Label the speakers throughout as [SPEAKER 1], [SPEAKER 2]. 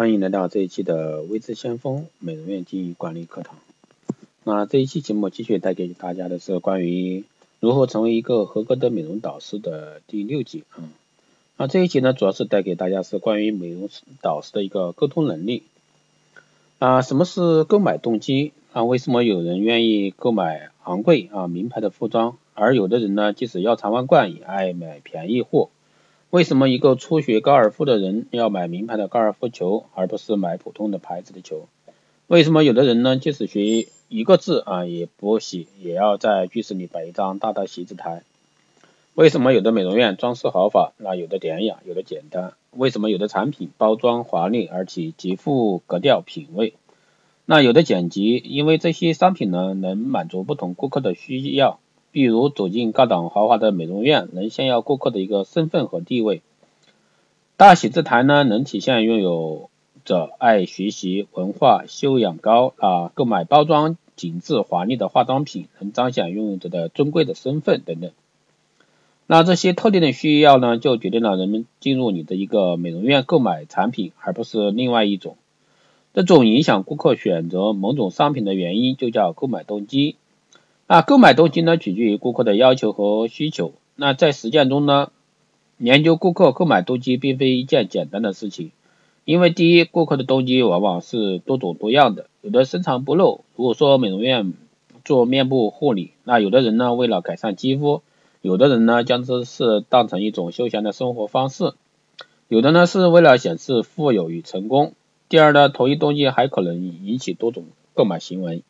[SPEAKER 1] 欢迎来到这一期的微知先锋美容院经营管理课堂。那这一期节目继续带给大家的是关于如何成为一个合格的美容导师的第六集啊。那这一集呢，主要是带给大家是关于美容导师的一个沟通能力啊。什么是购买动机啊？为什么有人愿意购买昂贵啊名牌的服装，而有的人呢，即使腰缠万贯也爱买便宜货？为什么一个初学高尔夫的人要买名牌的高尔夫球，而不是买普通的牌子的球？为什么有的人呢，即使学一个字啊也不洗，也要在居室里摆一张大大洗字台？为什么有的美容院装饰豪华，那有的典雅，有的简单？为什么有的产品包装华丽，而且极富格调品味？那有的简洁？因为这些商品呢，能满足不同顾客的需要。比如走进高档豪华的美容院，能炫耀顾客的一个身份和地位；大写字台呢，能体现拥有者爱学习、文化修养高啊；购买包装精致华丽的化妆品，能彰显拥有者的尊贵的身份等等。那这些特定的需要呢，就决定了人们进入你的一个美容院购买产品，而不是另外一种。这种影响顾客选择某种商品的原因，就叫购买动机。那购买动机呢，取决于顾客的要求和需求。那在实践中呢，研究顾客购买动机并非一件简单的事情，因为第一，顾客的动机往往是多种多样的，有的深藏不露。如果说美容院做面部护理，那有的人呢为了改善肌肤，有的人呢将这是当成一种休闲的生活方式，有的呢是为了显示富有与成功。第二呢，同一动机还可能引起多种购买行为。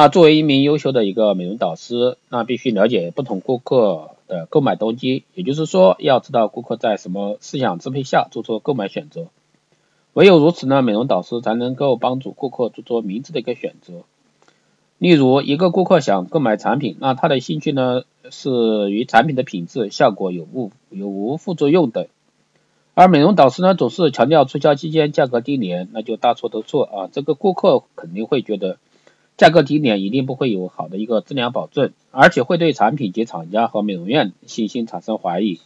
[SPEAKER 1] 那作为一名优秀的一个美容导师，那必须了解不同顾客的购买动机，也就是说，要知道顾客在什么思想支配下做出购买选择。唯有如此呢，美容导师才能够帮助顾客做出明智的一个选择。例如，一个顾客想购买产品，那他的兴趣呢是与产品的品质、效果有无有无副作用等。而美容导师呢总是强调促销期间价格低廉，那就大错特错啊！这个顾客肯定会觉得。价格低廉一定不会有好的一个质量保证，而且会对产品及厂家和美容院信心产生怀疑。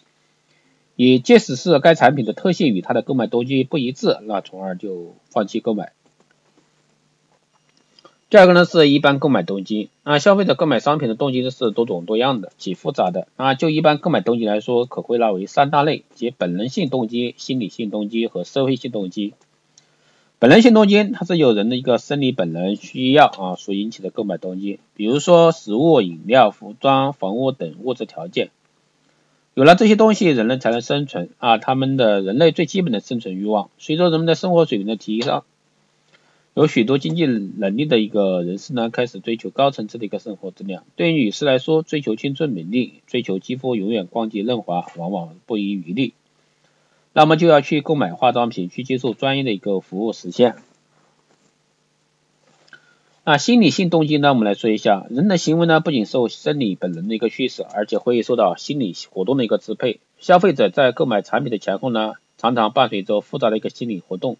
[SPEAKER 1] 也即使是该产品的特性与他的购买动机不一致，那从而就放弃购买。第二个呢是一般购买动机，啊，消费者购买商品的动机是多种多样的，极复杂的。啊，就一般购买动机来说，可归纳为三大类，即本能性动机、心理性动机和社会性动机。本能性动机，它是由人的一个生理本能需要啊所引起的购买动机，比如说食物、饮料、服装、房屋等物质条件。有了这些东西，人类才能生存啊，他们的人类最基本的生存欲望。随着人们的生活水平的提升，有许多经济能力的一个人士呢，开始追求高层次的一个生活质量。对于女士来说，追求青春美丽，追求肌肤永远光洁嫩滑，往往不遗余力。那么就要去购买化妆品，去接受专业的一个服务实现。那心理性动机呢？我们来说一下，人的行为呢不仅受生理本能的一个驱使，而且会受到心理活动的一个支配。消费者在购买产品的前后呢，常常伴随着复杂的一个心理活动。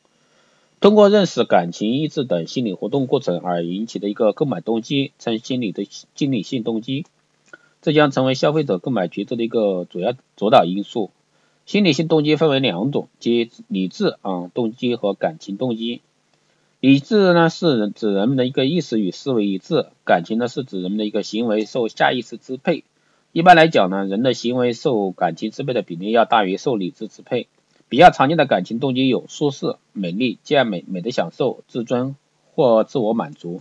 [SPEAKER 1] 通过认识感情、意志等心理活动过程而引起的一个购买动机，称心理的心理性动机，这将成为消费者购买决策的一个主要主导因素。心理性动机分为两种，即理智啊动机和感情动机。理智呢是指人们的一个意识与思维一致，感情呢是指人们的一个行为受下意识支配。一般来讲呢，人的行为受感情支配的比例要大于受理智支配。比较常见的感情动机有舒适、美丽、健美、美的享受、自尊或自我满足、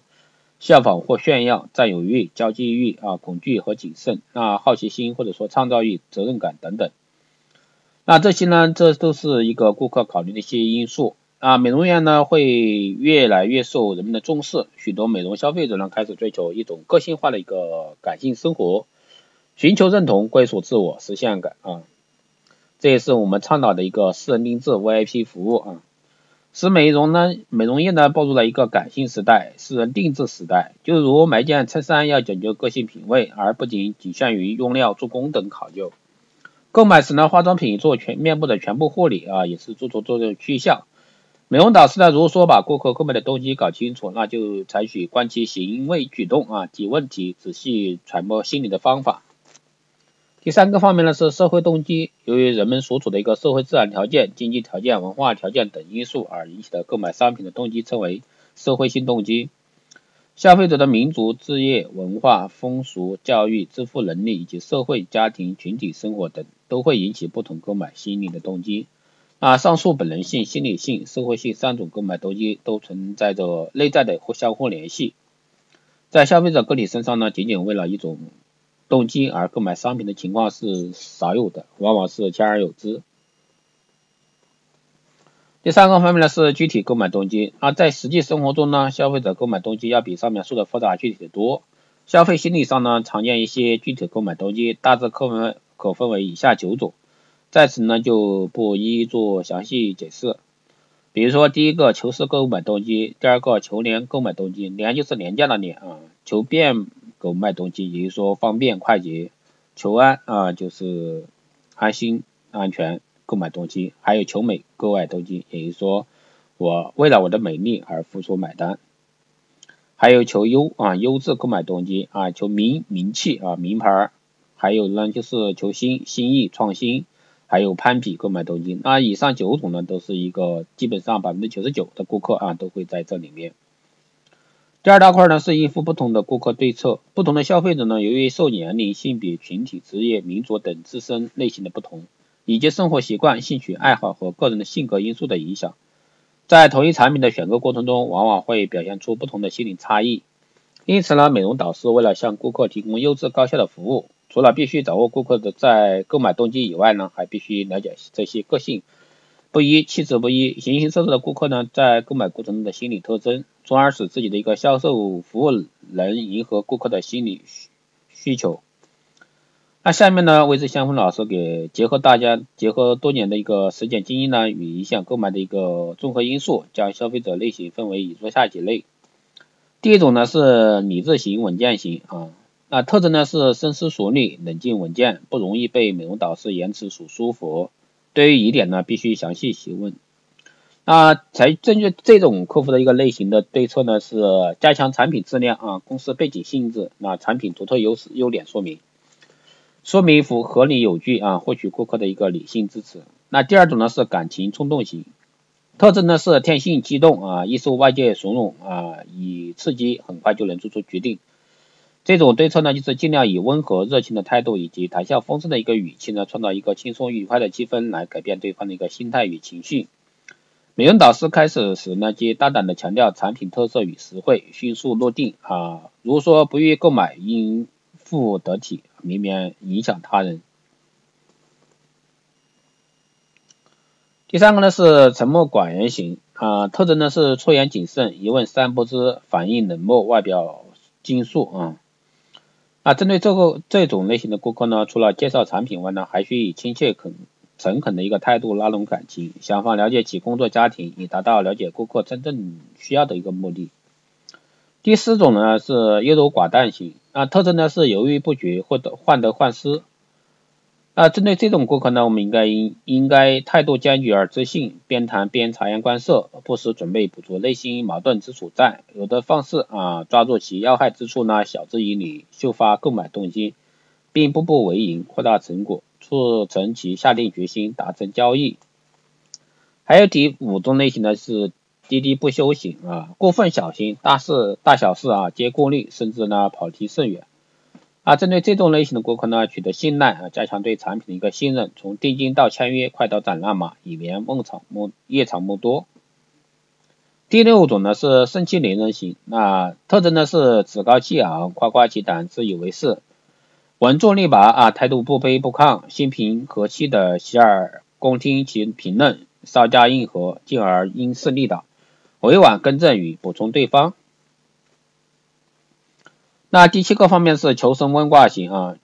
[SPEAKER 1] 效仿或炫耀、占有欲、交际欲啊、恐惧和谨慎、啊好奇心或者说创造欲、责任感等等。那这些呢，这都是一个顾客考虑的一些因素啊。美容院呢会越来越受人们的重视，许多美容消费者呢开始追求一种个性化的一个感性生活，寻求认同、归属自我、实现感啊。这也是我们倡导的一个私人定制 VIP 服务啊，使美容呢美容业呢步入了一个感性时代、私人定制时代。就如买件衬衫要讲究个性品味，而不仅仅限于用料、做工等考究。购买时呢，化妆品做全面部的全部护理啊，也是注重做的趋向。美容导师呢，如果说把顾客购买的动机搞清楚，那就采取观其行为举动啊，及问题，仔细揣摩心理的方法。第三个方面呢是社会动机，由于人们所处的一个社会自然条件、经济条件、文化条件等因素而引起的购买商品的动机称为社会性动机。消费者的民族、职业、文化、风俗、教育、支付能力以及社会、家庭、群体生活等都会引起不同购买心理的动机。啊，上述本能性、心理性、社会性三种购买动机都存在着内在的或相互联系。在消费者个体身上呢，仅仅为了一种。动机而购买商品的情况是少有的，往往是兼而有之。第三个方面呢是具体购买动机，那在实际生活中呢，消费者购买动机要比上面说的复杂具体的多。消费心理上呢，常见一些具体购买动机，大致可分可分为以下九种，在此呢就不一一做详细解释。比如说第一个求实购买动机，第二个求廉购买动机，廉就是廉价的廉啊，求便。购买动机，也就是说方便快捷，求安啊就是安心安全购买动机，还有求美购买动机，也就是说我为了我的美丽而付出买单，还有求优啊优质购买动机啊求名名气啊名牌，还有呢就是求新新意创新，还有攀比购买动机，那以上九种呢都是一个基本上百分之九十九的顾客啊都会在这里面。第二大块呢是应付不同的顾客对策，不同的消费者呢，由于受年龄、性别、群体、职业、民族等自身类型的不同，以及生活习惯、兴趣爱好和个人的性格因素的影响，在同一产品的选购过程中，往往会表现出不同的心理差异。因此呢，美容导师为了向顾客提供优质高效的服务，除了必须掌握顾客的在购买动机以外呢，还必须了解这些个性不一、气质不一、形形色色的顾客呢，在购买过程中的心理特征。从而使自己的一个销售服务能迎合顾客的心理需需求。那下面呢，魏志香峰老师给结合大家结合多年的一个实践经验呢，与影响购买的一个综合因素，将消费者类型分为以下几类。第一种呢是理智型稳健型啊，那特征呢是深思熟虑、冷静稳健，不容易被美容导师言辞所说服。对于疑点呢，必须详细询问。啊，才针对这种客户的一个类型的对策呢，是加强产品质量啊，公司背景性质，那产品独特优势优点说明，说明符合理有据啊，获取顾客的一个理性支持。那第二种呢是感情冲动型，特征呢是天性激动啊，易受外界怂恿啊，以刺激很快就能做出决定。这种对策呢，就是尽量以温和热情的态度以及谈笑风生的一个语气呢，创造一个轻松愉快的气氛，来改变对方的一个心态与情绪。美容导师开始时呢，即大胆的强调产品特色与实惠，迅速落定啊。如说不予购买，应付得体，以免影响他人。第三个呢是沉默寡言型啊，特征呢是出言谨慎，一问三不知，反应冷漠，外表惊肃啊。啊，针对这个这种类型的顾客呢，除了介绍产品外呢，还需以亲切肯。诚恳的一个态度拉拢感情，想方了解其工作家庭，以达到了解顾客真正需要的一个目的。第四种呢是优柔寡断型，啊特征呢是犹豫不决或者患得患失。那针对这种顾客呢，我们应该应应该态度坚决而自信，边谈边察言观色，不时准备补足内心矛盾之所在，有的放矢啊抓住其要害之处呢，晓之以理，秀发购买动机，并步步为营，扩大成果。促成其下定决心达成交易。还有第五种类型呢是滴滴不休型啊，过分小心，大事大小事啊皆顾虑，甚至呢跑题甚远。啊，针对这种类型的顾客呢，取得信赖啊，加强对产品的一个信任，从定金到签约，快刀斩乱麻，以免梦长梦夜长梦多。第六种呢是盛气凌人型，那特征呢是趾高气昂，夸夸其谈，自以为是。稳重立拔啊，态度不卑不亢，心平和气的洗耳恭听其评论，稍加应和，进而因势利导，委婉更正与补充对方。那第七个方面是求神问卦型啊，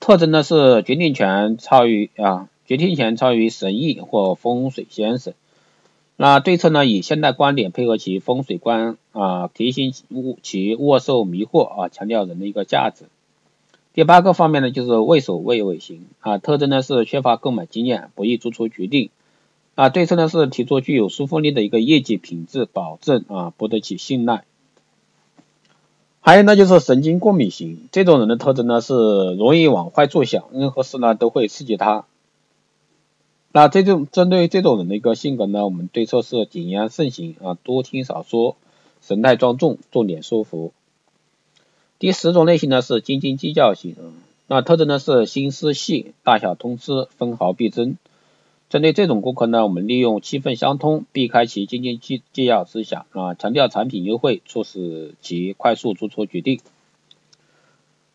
[SPEAKER 1] 特征呢是决定权超于啊，决定权超于神意或风水先生。那对策呢以现代观点配合其风水观啊，提醒其握受迷惑啊，强调人的一个价值。第八个方面呢，就是畏首畏尾型啊，特征呢是缺乏购买经验，不易做出决定啊。对策呢是提出具有说服力的一个业绩品质保证啊，博得其信赖。还有呢，就是神经过敏型，这种人的特征呢是容易往坏处想，任何事呢都会刺激他。那这种针对这种人的一个性格呢，我们对策是谨言慎行啊，多听少说，神态庄重，重点说服。第十种类型呢是斤斤计较型，那特征呢是心思细，大小通吃，分毫必争。针对这种顾客呢，我们利用气氛相通，避开其斤斤计计较思想啊，强调产品优惠，促使其快速做出决定。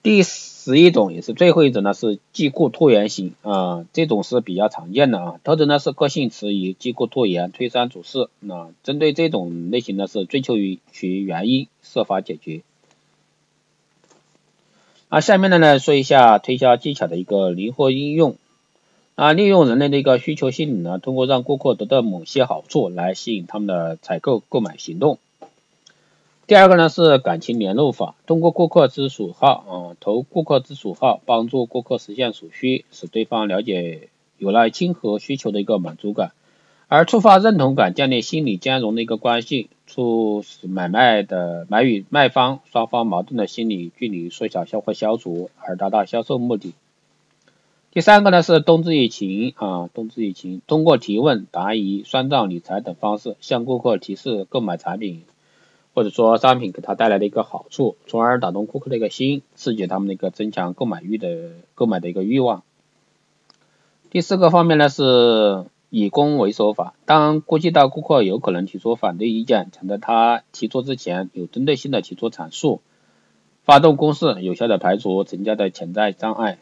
[SPEAKER 1] 第十一种也是最后一种呢，是忌固拖延型啊，这种是比较常见的啊，特征呢是个性迟疑，忌固拖延，推三阻四。那针对这种类型呢，是追求于其原因，设法解决。啊下面的呢说一下推销技巧的一个灵活应用。啊，利用人类的一个需求心理呢，通过让顾客得到某些好处来吸引他们的采购购买行动。第二个呢是感情联络法，通过顾客之属号啊，投顾客之属号，帮助顾客实现所需，使对方了解有了亲和需求的一个满足感，而触发认同感，建立心理兼容的一个关系，促使买卖的买与卖方双方矛盾的心理距离缩小或消除，而达到销售目的。第三个呢是动之以情啊，动之以情，通过提问、答疑、算账、理财等方式，向顾客提示购买产品或者说商品给他带来的一个好处，从而打动顾客的一个心，刺激他们的一个增强购买欲的购买的一个欲望。第四个方面呢是以攻为守法，当估计到顾客有可能提出反对意见，抢在他提出之前，有针对性的提出阐述，发动攻势，有效的排除成交的潜在障碍。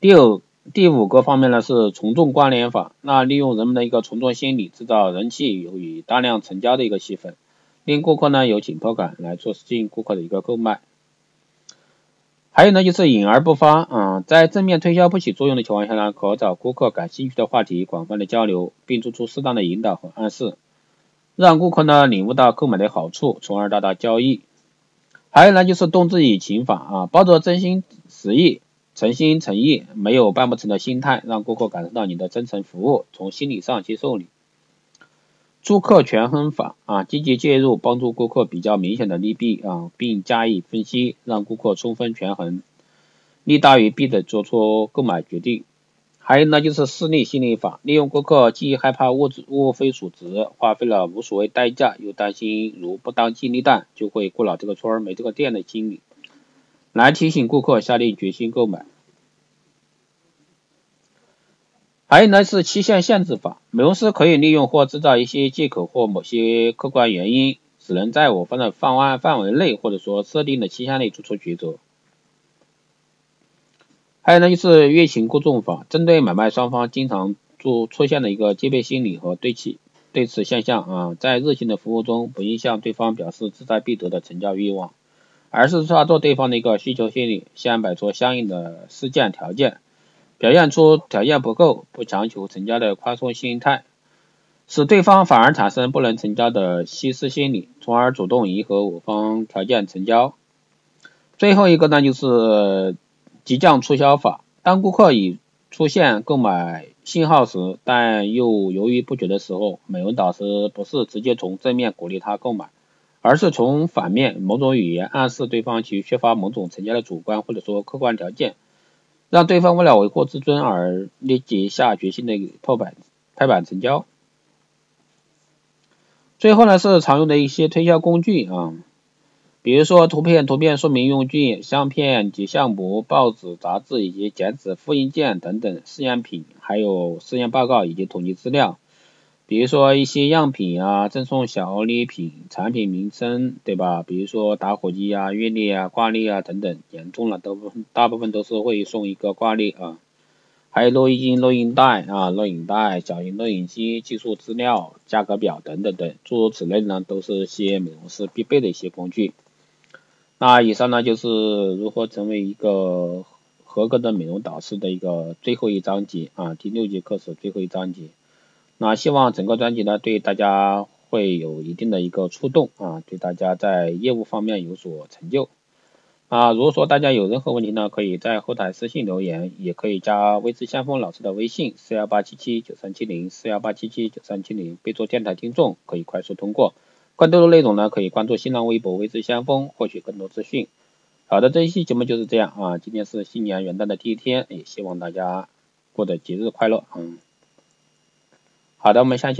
[SPEAKER 1] 第五第五个方面呢是从众关联法，那利用人们的一个从众心理，制造人气有与大量成交的一个气氛，令顾客呢有紧迫感，来促使进顾客的一个购买。还有呢就是隐而不发啊，在正面推销不起作用的情况下呢，可找顾客感兴趣的话题，广泛的交流，并做出适当的引导和暗示，让顾客呢领悟到购买的好处，从而达到交易。还有呢就是动之以情法啊，抱着真心实意。诚心诚意，没有办不成的心态，让顾客感受到你的真诚服务，从心理上接受你。顾客权衡法啊，积极介入，帮助顾客比较明显的利弊啊，并加以分析，让顾客充分权衡，利大于弊的做出购买决定。还有呢，就是势利心理法，利用顾客既害怕物质物非所值，花费了无所谓代价，又担心如不当机立断就会过了这个村儿没这个店的心理。来提醒顾客下定决心购买。还有呢是期限限制法，美容师可以利用或制造一些借口或某些客观原因，只能在我方的方案范围内或者说设定的期限内做出抉择。还有呢就是欲擒故纵法，针对买卖双方经常做出现的一个戒备心理和对其对此现象啊，在热情的服务中不应向对方表示志在必得的成交欲望。而是抓住对方的一个需求心理，先摆出相应的事件条件，表现出条件不够不强求成交的宽松心态，使对方反而产生不能成交的稀释心理，从而主动迎合我方条件成交。最后一个呢，就是急降促销法。当顾客已出现购买信号时，但又犹豫不决的时候，美容导师不是直接从正面鼓励他购买。而是从反面某种语言暗示对方其缺乏某种成交的主观或者说客观条件，让对方为了维护自尊而立即下决心的破板拍板成交。最后呢是常用的一些推销工具啊，比如说图片、图片说明用具、相片、及项目、报纸、杂志以及剪纸、复印件等等试验品，还有试验报告以及统计资料。比如说一些样品啊，赠送小礼品，产品名称，对吧？比如说打火机啊、月历啊、挂历啊等等，严重了都大部分都是会送一个挂历啊。还有录音、录音带啊、录影带、小型录影机、技术资料、价格表等等等，诸如此类呢，都是些美容师必备的一些工具。那以上呢就是如何成为一个合格的美容导师的一个最后一章节啊，第六节课时最后一章节。那希望整个专辑呢对大家会有一定的一个触动啊，对大家在业务方面有所成就啊。如果说大家有任何问题呢，可以在后台私信留言，也可以加微知先锋老师的微信四幺八七七九三七零四幺八七七九三七零，备注电台听众，可以快速通过。更多的内容呢，可以关注新浪微博“微知先锋”获取更多资讯。好的，这一期节目就是这样啊。今天是新年元旦的第一天，也希望大家过得节日快乐。嗯，好的，我们下期。